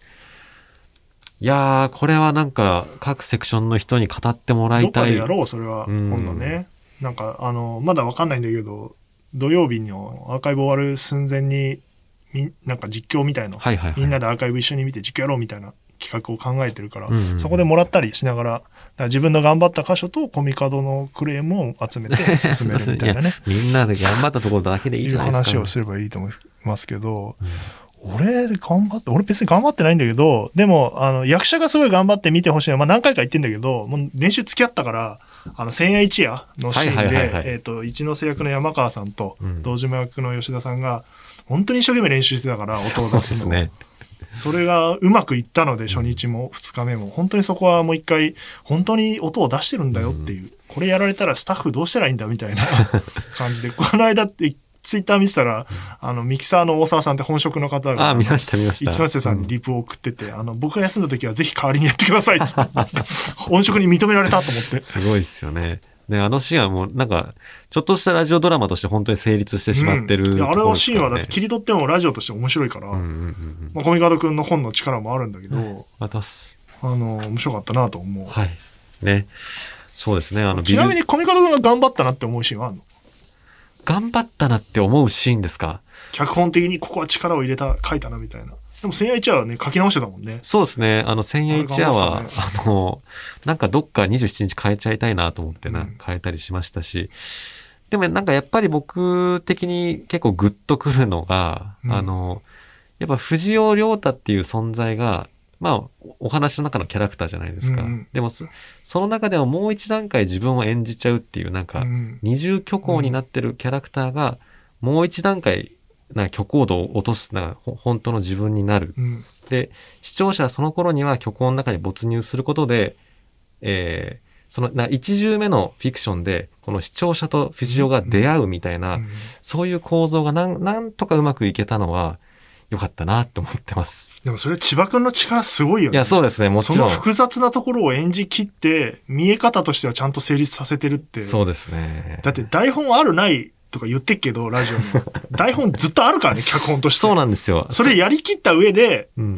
いやー、これはなんか、各セクションの人に語ってもらいたい。っかでやろう、それは。うん今度ね。なんか、あの、まだわかんないんだけど、土曜日のアーカイブ終わる寸前に、み、なんか実況みたいの、はいはいはい。みんなでアーカイブ一緒に見て実況やろうみたいな企画を考えてるから、うんうんそこでもらったりしながら、ら自分の頑張った箇所とコミカドのクレームを集めて 進めるみたいなね。みんなで頑張ったところだけでいいいうじゃないですか。話をすればいいと思いますけど、俺、頑張って、俺別に頑張ってないんだけど、でも、あの、役者がすごい頑張って見てほしいのは、まあ何回か言ってんだけど、もう練習付き合ったから、あの、千夜一夜のシーンはいはいはいはいで、えっと、一ノ瀬役の山川さんとうん、道島役の吉田さんが、本当に一生懸命練習してたから、音をそうで出すのを。すね。それがうまくいったので、初日も二日目も。本当にそこはもう一回、本当に音を出してるんだよっていう。これやられたらスタッフどうしたらいいんだみたいな 感じで。この間って、ツイッター見てたら、あの、ミキサーの大沢さんって本職の方が、あ、見ました見ました。一ノ瀬さんにリプを送ってて、あの、僕が休んだ時はぜひ代わりにやってくださいって。本職に認められたと思って。すごいですよね。ね、あのシーンはもうなんか、ちょっとしたラジオドラマとして本当に成立してしまってるうんいやあれはシーンはだって切り取ってもラジオとして面白いから、うんうんうんうん。まあ、コミカド君の本の力もあるんだけど、またす、あの、面白かったなと思う。はい。ね。そうですね。あの、ちなみにコミカド君が頑張ったなって思うシーンはあるの？頑張ったなって思うシーンですか？脚本的にここは力を入れた、書いたなみたいな。でも、千夜一夜はね、書き直してたもんね。そうですね。あの、千円一夜は、あれ頑張っあの、なんかどっか27日変えちゃいたいなと思ってな、うん変えたりしましたし、でもなんかやっぱり僕的に結構グッとくるのが、うんあの、やっぱ藤尾亮太っていう存在が、まあ、お話の中のキャラクターじゃないですか。うんうんでもそ、その中でももう一段階自分を演じちゃうっていう、なんか、うん二重虚構になってるキャラクターが、もう一段階、な虚構度を落とす、な本当の自分になる。うん。で、視聴者はその頃には虚構の中に没入することで、えーその、な一重目のフィクションで、この視聴者と藤尾が出会うみたいな、うんそういう構造がなん、なんとかうまくいけたのは、良かったなと思ってます。でもそれ千葉くんの力すごいよね。いや、そうですね、もそちろん。の複雑なところを演じきって、見え方としてはちゃんと成立させてるって。そうですね。だって台本あるないとか言ってっけど、ラジオに。台本ずっとあるからね、脚本として。そうなんですよ。それやりきった上で、うん。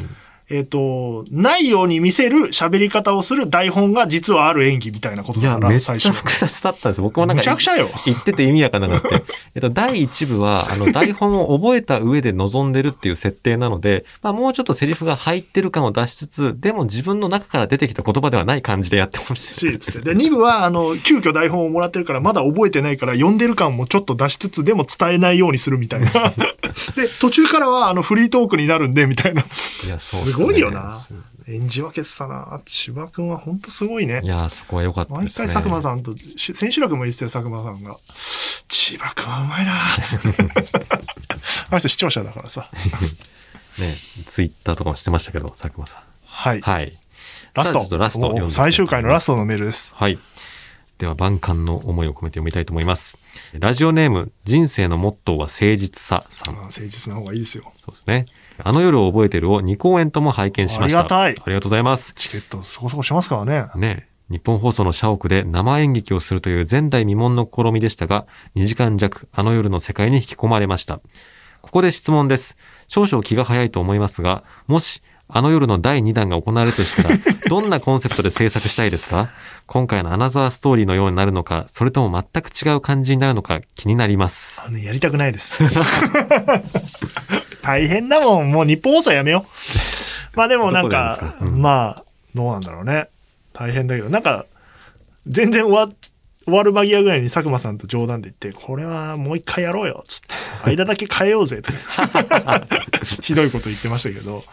えっ、と、ないように見せる喋り方をする台本が実はある演技みたいなことだから、めっ最初。ちゃ複雑だったんです。僕もなんか、むちゃくちゃよ。言ってて意味わかんなくなって。えっと、第一部は、あの、台本を覚えた上で臨んでるっていう設定なので、まあ、もうちょっとセリフが入ってる感を出しつつ、でも自分の中から出てきた言葉ではない感じでやってほしい。し、つって。で、2部は、あの、急遽台本をもらってるから、まだ覚えてないから、読んでる感もちょっと出しつつ、でも伝えないようにするみたいな。で、途中からは、あの、フリートークになるんで、みたいな。いや、そうごいよなす演じ分けてたな。千葉くんはほんとすごいねい。や、そこは良かった毎ですね。回佐久間さんと、し千秋楽も言ってたよ、佐久間さんが。千葉くんはうまいなーって。あの人視聴者だからさ。ね、ツイッターとかもしてましたけど、佐久間さん。はい。はい。ラストラスト最終回のラストのメールです。はい。では、万感の思いを込めて読みたいと思います。ラジオネーム、人生のモットーは誠実ささん。まあ誠実な方がいいですよ。そうですね。あの夜を覚えてるを2公演とも拝見しました。ありがたいありがとうございます。チケットそこそこしますからね。ね日本放送の社屋で生演劇をするという前代未聞の試みでしたが、2時間弱、あの夜の世界に引き込まれました。ここで質問です。少々気が早いと思いますが、もし、あの夜の第2弾が行われるとしたら、どんなコンセプトで制作したいですか？今回のアナザーストーリーのようになるのか、それとも全く違う感じになるのか気になります。あの、やりたくないです。大変だもん。もう日本放送やめよう。まあでもなんかか？うんまあ、どうなんだろうね。大変だけど、なんか、全然終わ、終わる間際ぐらいに佐久間さんと冗談で言って、これはもう一回やろうよ、つって。間だけ変えようぜ、と。ひどいこと言ってましたけど。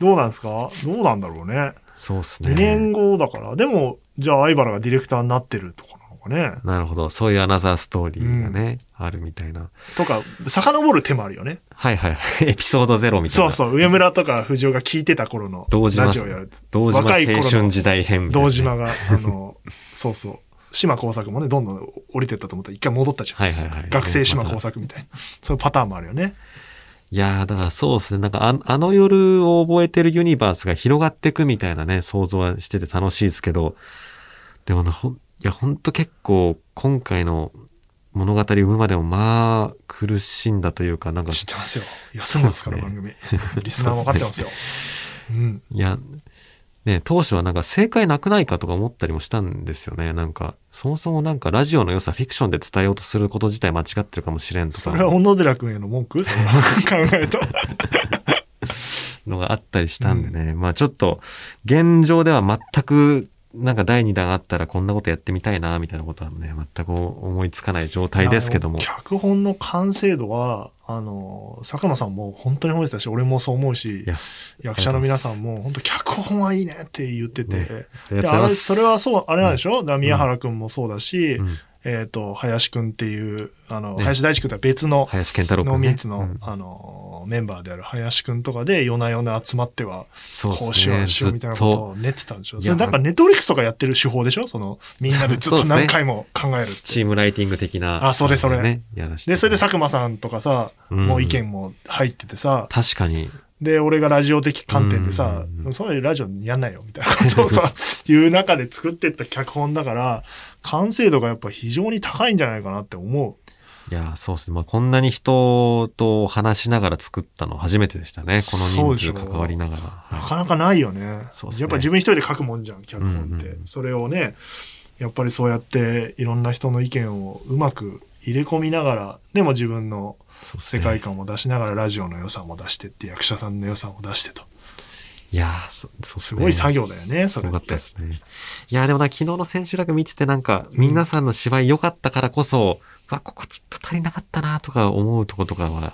どうなんですか？どうなんだろうね。そうですね。2年後だから。でも、じゃあ相原がディレクターになってるとかかね。なるほど。そういうアナザーストーリーがね、あるみたいな。とか、遡る手もあるよね。はいはいはい。エピソードゼロみたいな。そうそう、上村とか藤尾が聞いてた頃のラジオやる。堂島若い頃の青春時代編みたいなね、堂島が、あの、そうそう。島工作もね、どんどん降りてったと思ったら一回戻ったじゃん。はいはいはい。学生島工作みたいな。そういうパターンもあるよね。いやー、だからそうですね。なんかあ、あの夜を覚えてるユニバースが広がっていくみたいなね、想像はしてて楽しいですけど、でもな、や、ほんと結構、今回の物語を生むまでもまあ、苦しんだというか、なんか、知ってますよ。休むんですから、そう番組。リスナーも分かってますよ。うん。いや、ね、当初はなんか正解なくないかとか思ったりもしたんですよね。なんか、そもそもなんかラジオの良さフィクションで伝えようとすること自体間違ってるかもしれんとか。それは小野寺君への文句？それは 考えた？のがあったりしたんでね。まあちょっと、現状では全く、なんか第2弾あったらこんなことやってみたいな、みたいなことはね、全く思いつかない状態ですけども。脚本の完成度は、あの、佐久間さんも本当に褒めてたし、俺もそう思うし役者の皆さんも本当脚本はいいねって言ってて、ねあ。それはそう、あれなんでしょ、だから宮原くんもそうだし、うん。えっ、と、林くんっていう、あの、ね。林大地くんとは別の、林健太郎君、ね。ノーミーツの、うん。あの、メンバーである林くんとかで、夜な夜な集まっては、そうこうしよう、しようみたいなことを練ってたんでしょ。いやそれなんかネットフリックスとかやってる手法でしょ？その、みんなでずっと何回も考えるって。チームライティング的な。あそれそれね。で、それで佐久間さんとかさ、うんもう意見も入っててさ、確かに。で、俺がラジオ的観点でさう、んそういうラジオやんないよ、みたいなことをさ、いう中で作ってった脚本だから、完成度がやっぱ非常に高いんじゃないかなって思いや、そうですね。まあこんなに人と話しながら作ったの初めてでしたね。この人数関わりながら。う。なはかなかないよね。そうっすねやっぱ自分一人で書くもんじゃん、脚本って。うんうんそれをね、やっぱりそうやっていろんな人の意見をうまく入れ込みながら、でも自分の世界観も出しながらラジオの良さも出してって、役者さんの良さも出してと。いやーそそうっすごい作業だよね、それってたで。すね。いやーでもな、昨日の千秋楽見ててなんか、皆さんの芝居良かったからこそ、わ、ここちょっと足りなかったなとか思うとことかはま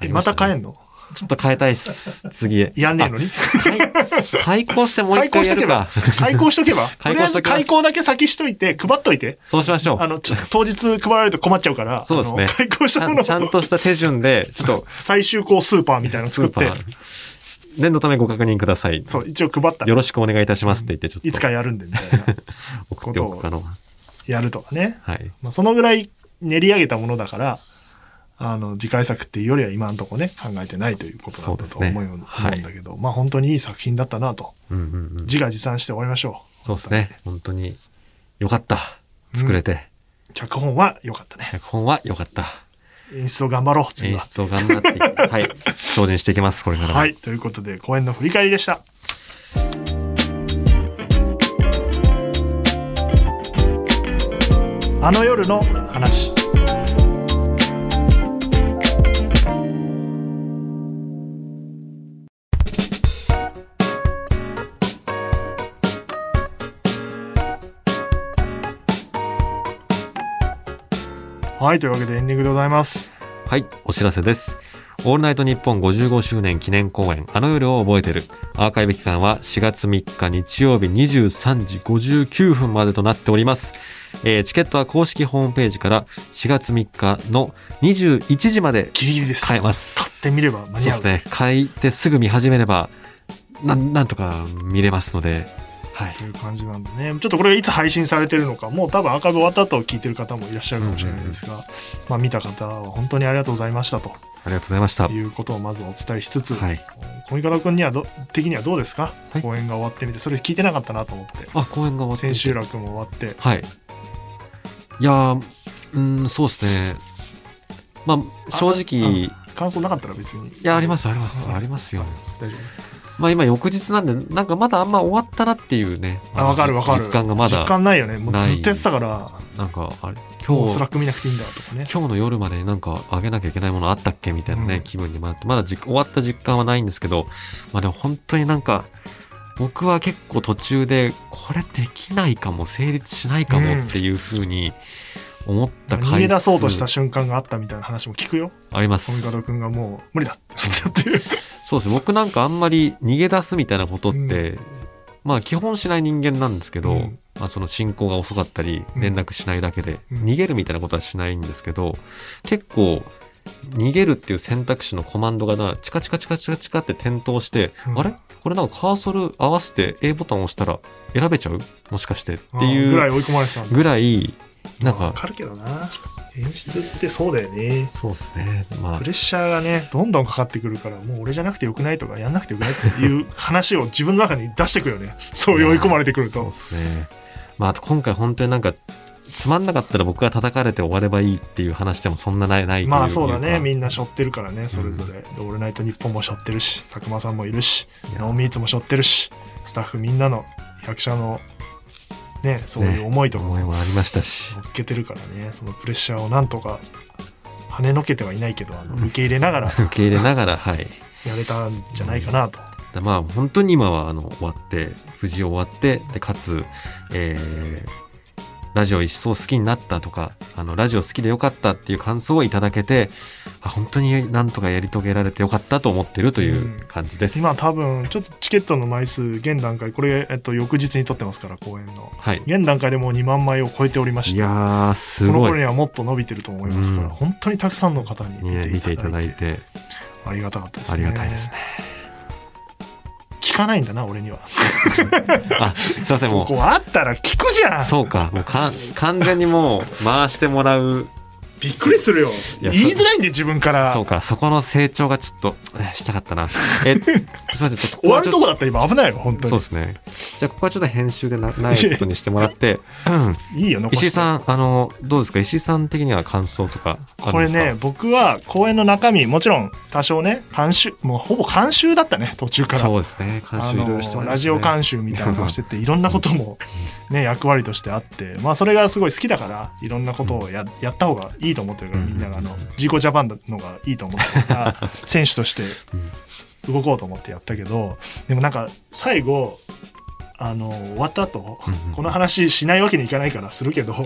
りした変えんの？ちょっと変えたいっす。次へ。やんねえのに？あ開開講してもう一回やるか。開講しとけば と開 りあえず開講だけ先しといて、配っといて。そうしましょう。あの、当日配られると困っちゃうから、そうですね開講したものちゃんちゃんをとした手順で、ちょっと、最終校スーパーみたいなの作って念のためご確認ください。そう、一応配ったらよろしくお願いいたしますって言って、ちょっと。いつかやるんで、みたいな。送っておくかの。やるとかね。はい。まあ、そのぐらい練り上げたものだから、あの、次回作っていうよりは今のところね、考えてないということだったと思う,、んだけど、まあ本当にいい作品だったなと、うんうんうん。自画自賛して終わりましょう。そうですね。本当に、よかった。作れて。脚本は良かったね。脚本はよかった。演出を頑張ろう。演出を頑張って、はい。精進していきます、これからも。はい。ということで、公演の振り返りでした。あの夜の話。はい。というわけでエンディングでございます。はい、お知らせです。オールナイトニッポン55周年記念公演、あの夜を覚えてる。アーカイブ期間は4月3日日曜日23時59分までとなっております。えーチケットは公式ホームページから4月3日の21時までギリギリです。買えま買す。ってみれば間に合う。そうですね。買いてすぐ見始めれば、なん、なんとか見れますので、はいと。いう感じなんでね。ちょっとこれがいつ配信されてるのか、もう多分アーカイブ終わった後聞いてる方もいらっしゃるかもしれないですが、まあ見た方は本当にありがとうございましたとありがとうございました。いうことをまずお伝えしつつ、はい。小見方君にはど、的にはどうですか、はい公演が終わってみて、それ聞いてなかったなと思って。あ、公演が終わって千秋楽も終わって。はい。いやー、うん、そうですね。まあ、正直、い感想なかったら別に。や、あります、あります、ありますよ。大丈まあ今翌日なんで、なんかまだあんま終わったなっていうね。夫。あ、わかるわかる。実感がま実だ、感ないよね。もうずっとやってたから、なんか、あれ、も今日うスラッ、ク見なくていいんだとかね。今日の夜までになんかあげなきゃいけないものあったっけ？みたいなね、うん気分にもなって、まだじ終わった実感はないんですけど、まあでも本当になんか、僕は結構途中で、これできないかも、成立しないかもっていうふうに思った回数逃げ出そうとした瞬間があったみたいな話も聞くよ。あります。方君がもう無理だっていう。そうですね。僕なんかあんまり逃げ出すみたいなことって、まあ基本しない人間なんですけど、うん。まあその進行が遅かったり、うん。連絡しないだけで、うん。逃げるみたいなことはしないんですけど、結構、逃げるっていう選択肢のコマンドがな、チカチカチカチカチカって点灯して、うん。あれ？これなんかカーソル合わせて A ボタンを押したら選べちゃう？もしかしてってぐいうらい追い込まれてた。ぐらい、なんか、わかるけどな。演出ってそうだよね。そうですね。まあプレッシャーがね、どんどんかかってくるから、もう俺じゃなくてよくないとか、やんなくてよくないっていう 話を自分の中に出してくよね。そう追い込まれてくると。そうですね。まあ、あと今回本当になんか、つまんなかったら僕が叩かれて終わればいいっていう話でもそんなない、ないまあそうだね。みんな背負ってるからね、それぞれ。でオールナイトニッポンも背負ってるし、佐久間さんもいるし、ノーミーツも背負ってるし、スタッフみんなの役者のね、そういう思いとかも思いもありましたし。乗っけてるからね、そのプレッシャーをなんとか跳ねのけてはいないけど、あの受け入れながら 受け入れながら、はい。やれたんじゃないかなと。でまあ、本当に今は、あの、終わって、無事終わって、で、かつ、えー、ラジオ一層好きになったとか、あの、ラジオ好きでよかったっていう感想をいただけて、あ本当になんとかやり遂げられてよかったと思ってるという感じです。今多分、ちょっとチケットの枚数、現段階、これ、えっと、翌日に撮ってますから、公演の。はい。現段階でもう2万枚を超えておりまして、いやー、すごい。この頃にはもっと伸びてると思いますから、うん本当にたくさんの方にね、見ていただいてて、ありがたかったですあね。りがたいですね。聞かないんだな、俺には。あ、すいません、もここあったら聞くじゃう、んそうか、もうか完全にもう回してもらう、びっくりするよ。言いづらいんで、自分から。そうか、そこの成長がちょっと、えしたかったな。え、すいません、終わるとこだったら今危ないよ、本当に。そうですね。じゃあ、ここはちょっと編集でなないことにしてもらって、う んいいよ。石井さん、あの、どうですか？石井さん的には感想とかこれね、僕は公演の中身、もちろん多少ね、監修、もうほぼ監修だったね、途中から。そうですね。監あ修ラジオ監修みたいなのをしてて、いろんなことも、ね、役割としてあって、まあ、それがすごい好きだから、いろんなことをややった方がいいと思ってるから、うんみんなが、あの、ジーコジャパンのがいいと思ってるから、選手として動こうと思ってやったけど、でもなんか、最後、あの、終わった後うんうん、この話しないわけにいかないからするけど、はい。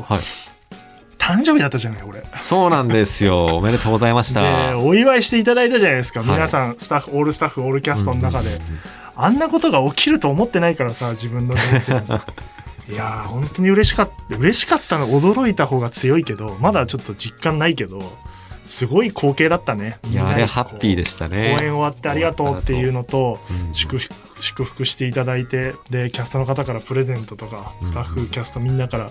誕生日だったじゃない、俺。そうなんですよ。おめでとうございましで、た。お祝いしていただいたじゃないですか。はい皆さん、スタッフ、オールスタッフ、オールキャストの中で。あんなことが起きると思ってないからさ、自分の人生に。いやー、本当に嬉しかった。嬉しかったの、驚いた方が強いけど、まだちょっと実感ないけど、すごい光景だったね。いや、あれハッピーででしたね。公演終わってありがとうっていうのと、うん。祝福祝福していただいてでキャストの方からプレゼントとかうん。スタッフ、キャストみんなから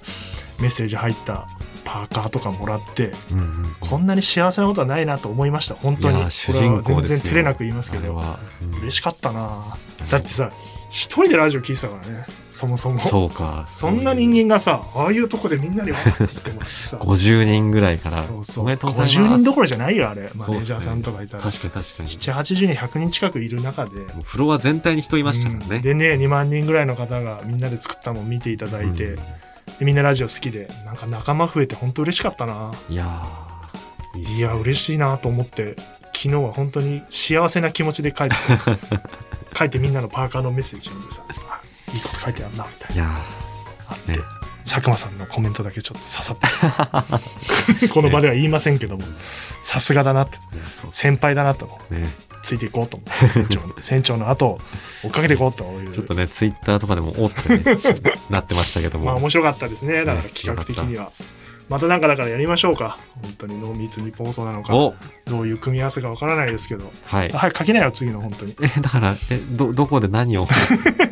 メッセージ入ったパーカーとかもらってうんうん。こんなに幸せなことはないなと思いました本当に。これは全然照れなく言いますけど。うん。嬉しかったなだってさ一人でラジオ聞いてたからねそもそも。そうか。そんな人間がさああいうとこでみんなにわーって言ってもさ。50人ぐらいから。そうそう。おめでとうございます。50人どころじゃないよあれ。マネージャーさんとかいたら。確かに確かに。780人100人近くいる中で。フロア全体に人いましたからね。うん。でね2万人ぐらいの方がみんなで作ったもん見ていただいて、うん。でみんなラジオ好きで。なんか仲間増えて本当嬉しかったな。いやーいいっすいや嬉しいなと思って。昨日は本当に幸せな気持ちで書いて 書いてみんなのパーカーのメッセージ読んでさ書いてあるなみたいないやあって、ね佐久間さんのコメントだけちょっと刺さってさ この場では言いませんけどもさすがだなって先輩だなとね。ついていこうと思って船長に船長の後を追っかけていこうというちょっとね、ツイッターとかでもおってね、なってましたけども。まあ面白かったですね。だからね企画的には。またなんかだからやりましょうか。本当に濃密に放送なのか、おどういう組み合わせかわからないですけど。はい。はい、書けないよ、次の本当に。え、だから、え、ど、どこで何を、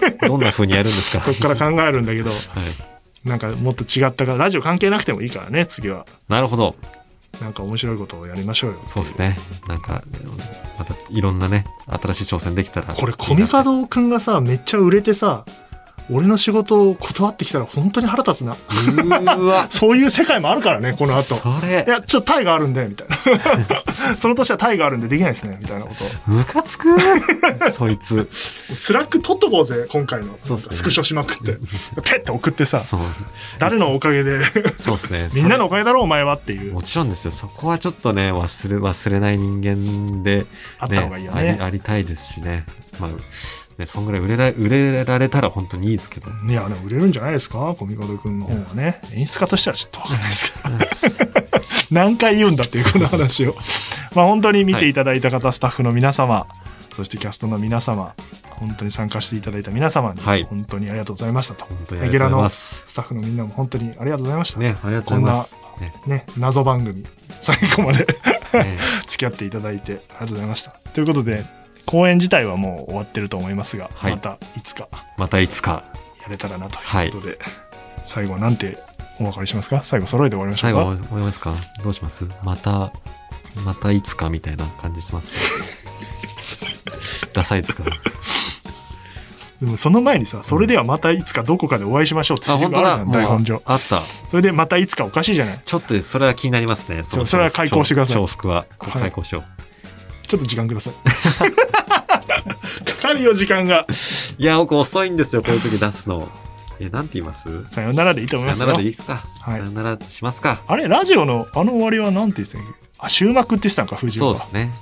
どんな風にやるんですか？そこから考えるんだけど、はい。なんかもっと違ったから、ラジオ関係なくてもいいからね、次は。なるほど。なんか面白いことをやりましょうよ。そうですね。なんか、またいろんなね、新しい挑戦できたら。これ、コミカドくんがさ、めっちゃ売れてさ、俺の仕事を断ってきたら本当に腹立つな。うーわ。そういう世界もあるからね、この後。それい、や、ちょっとタイがあるんで、みたいな。その年はタイがあるんでできないですね、みたいなことを。ムカつく そいつ。スラック取っとこうぜ、今回の。ねスクショしまくって。ペッて送ってさ。誰のおかげで、そうですね。みんなのおかげだろ、お前はっていう、もちろんですよ。そこはちょっとね、忘れ、忘れない人間で、あった方がいいよあり、ね。ありたいですしね。まあ、ね、そんぐらい売れら、売れられたら本当にいいですけど。いや、でも売れるんじゃないですか？コミカドくんの方はね。演出家としてはちょっとわかんないですけど。何回言うんだっていうこの話を。まあ本当に見ていただいた方、スタッフの皆様、そしてキャストの皆様、本当に参加していただいた皆様に、はい本当にありがとうございましたと。本当にありがとうございます。スタッフのみんなも本当にありがとうございました。ね、ありがとこんなうございます。ねね、謎番組、最後までね 付き合っていただいてありがとうございました。ということで、公演自体はもう終わってると思いますが、はいまたいつかまたいつか、やれたらなということで、最後はなんてお別れしますか？最後揃えて終わりましょ最後うか。思いますか？どうします？また、またいつかみたいな感じしてます？ダサいですかでもその前にさ、それではまたいつかどこかでお会いしましょうってあ、セリ。フがあるじゃん、台本上。あった。それでまたいつかおかしいじゃない？ちょっとそれは気になりますね。それは開講してください重複は。はい開講しよちょっと時間ください。かかるよ、時間が。う。いや、僕遅いんですよ、こういう時出すの。え、なんて言います？さよならでいいと思いますよさよならでいい。ですか、はいさよならしますかあれ、ラジオのあの終わりはなんて言ってたあ、終幕って言ってたんか、藤尾はそうです。ね。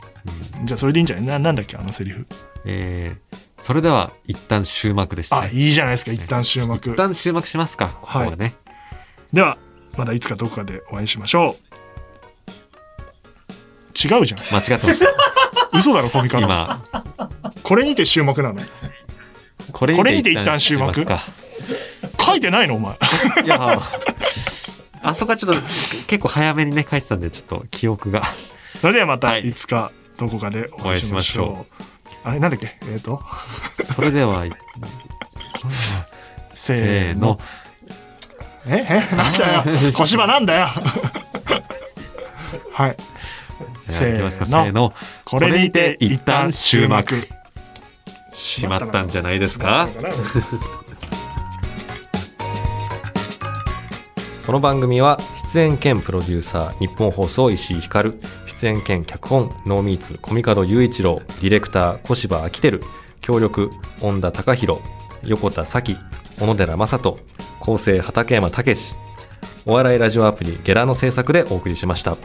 うんじゃあそれでいいんじゃない？ななんだっけ、あのセリフ。えー、それでは一旦終幕でしたあ、ね。いいじゃないですか、一旦終幕一。旦終幕しますか、ここはね。では、またいつかどこかでお会いしましょう。違うじゃん。間違ってました。嘘だろ、コミカド。今、これにて終幕なの。これこれにて一旦終幕か。書いてないの、お前。いや、あそこはちょっと結構早めにね、書いてたんで、ちょっと記憶が。それではまたはいいつかどこかでお会いしましょう。お会いしあれ、なんだっけ？えっ、と、それでは、せせーのーの。。え？え？なんだよ。小芝なんだよ。はい。じゃあ、いきますか、せせーのーの。これにて一旦終幕。しまったんじゃないですか？この番組は出演兼プロデューサー日本放送石井光出演兼脚本ノーミーツコミカド雄一郎ディレクター小柴明輝協力恩田隆弘横田咲小野寺正人構成畠山武史お笑いラジオアプリゲラの制作でお送りしました。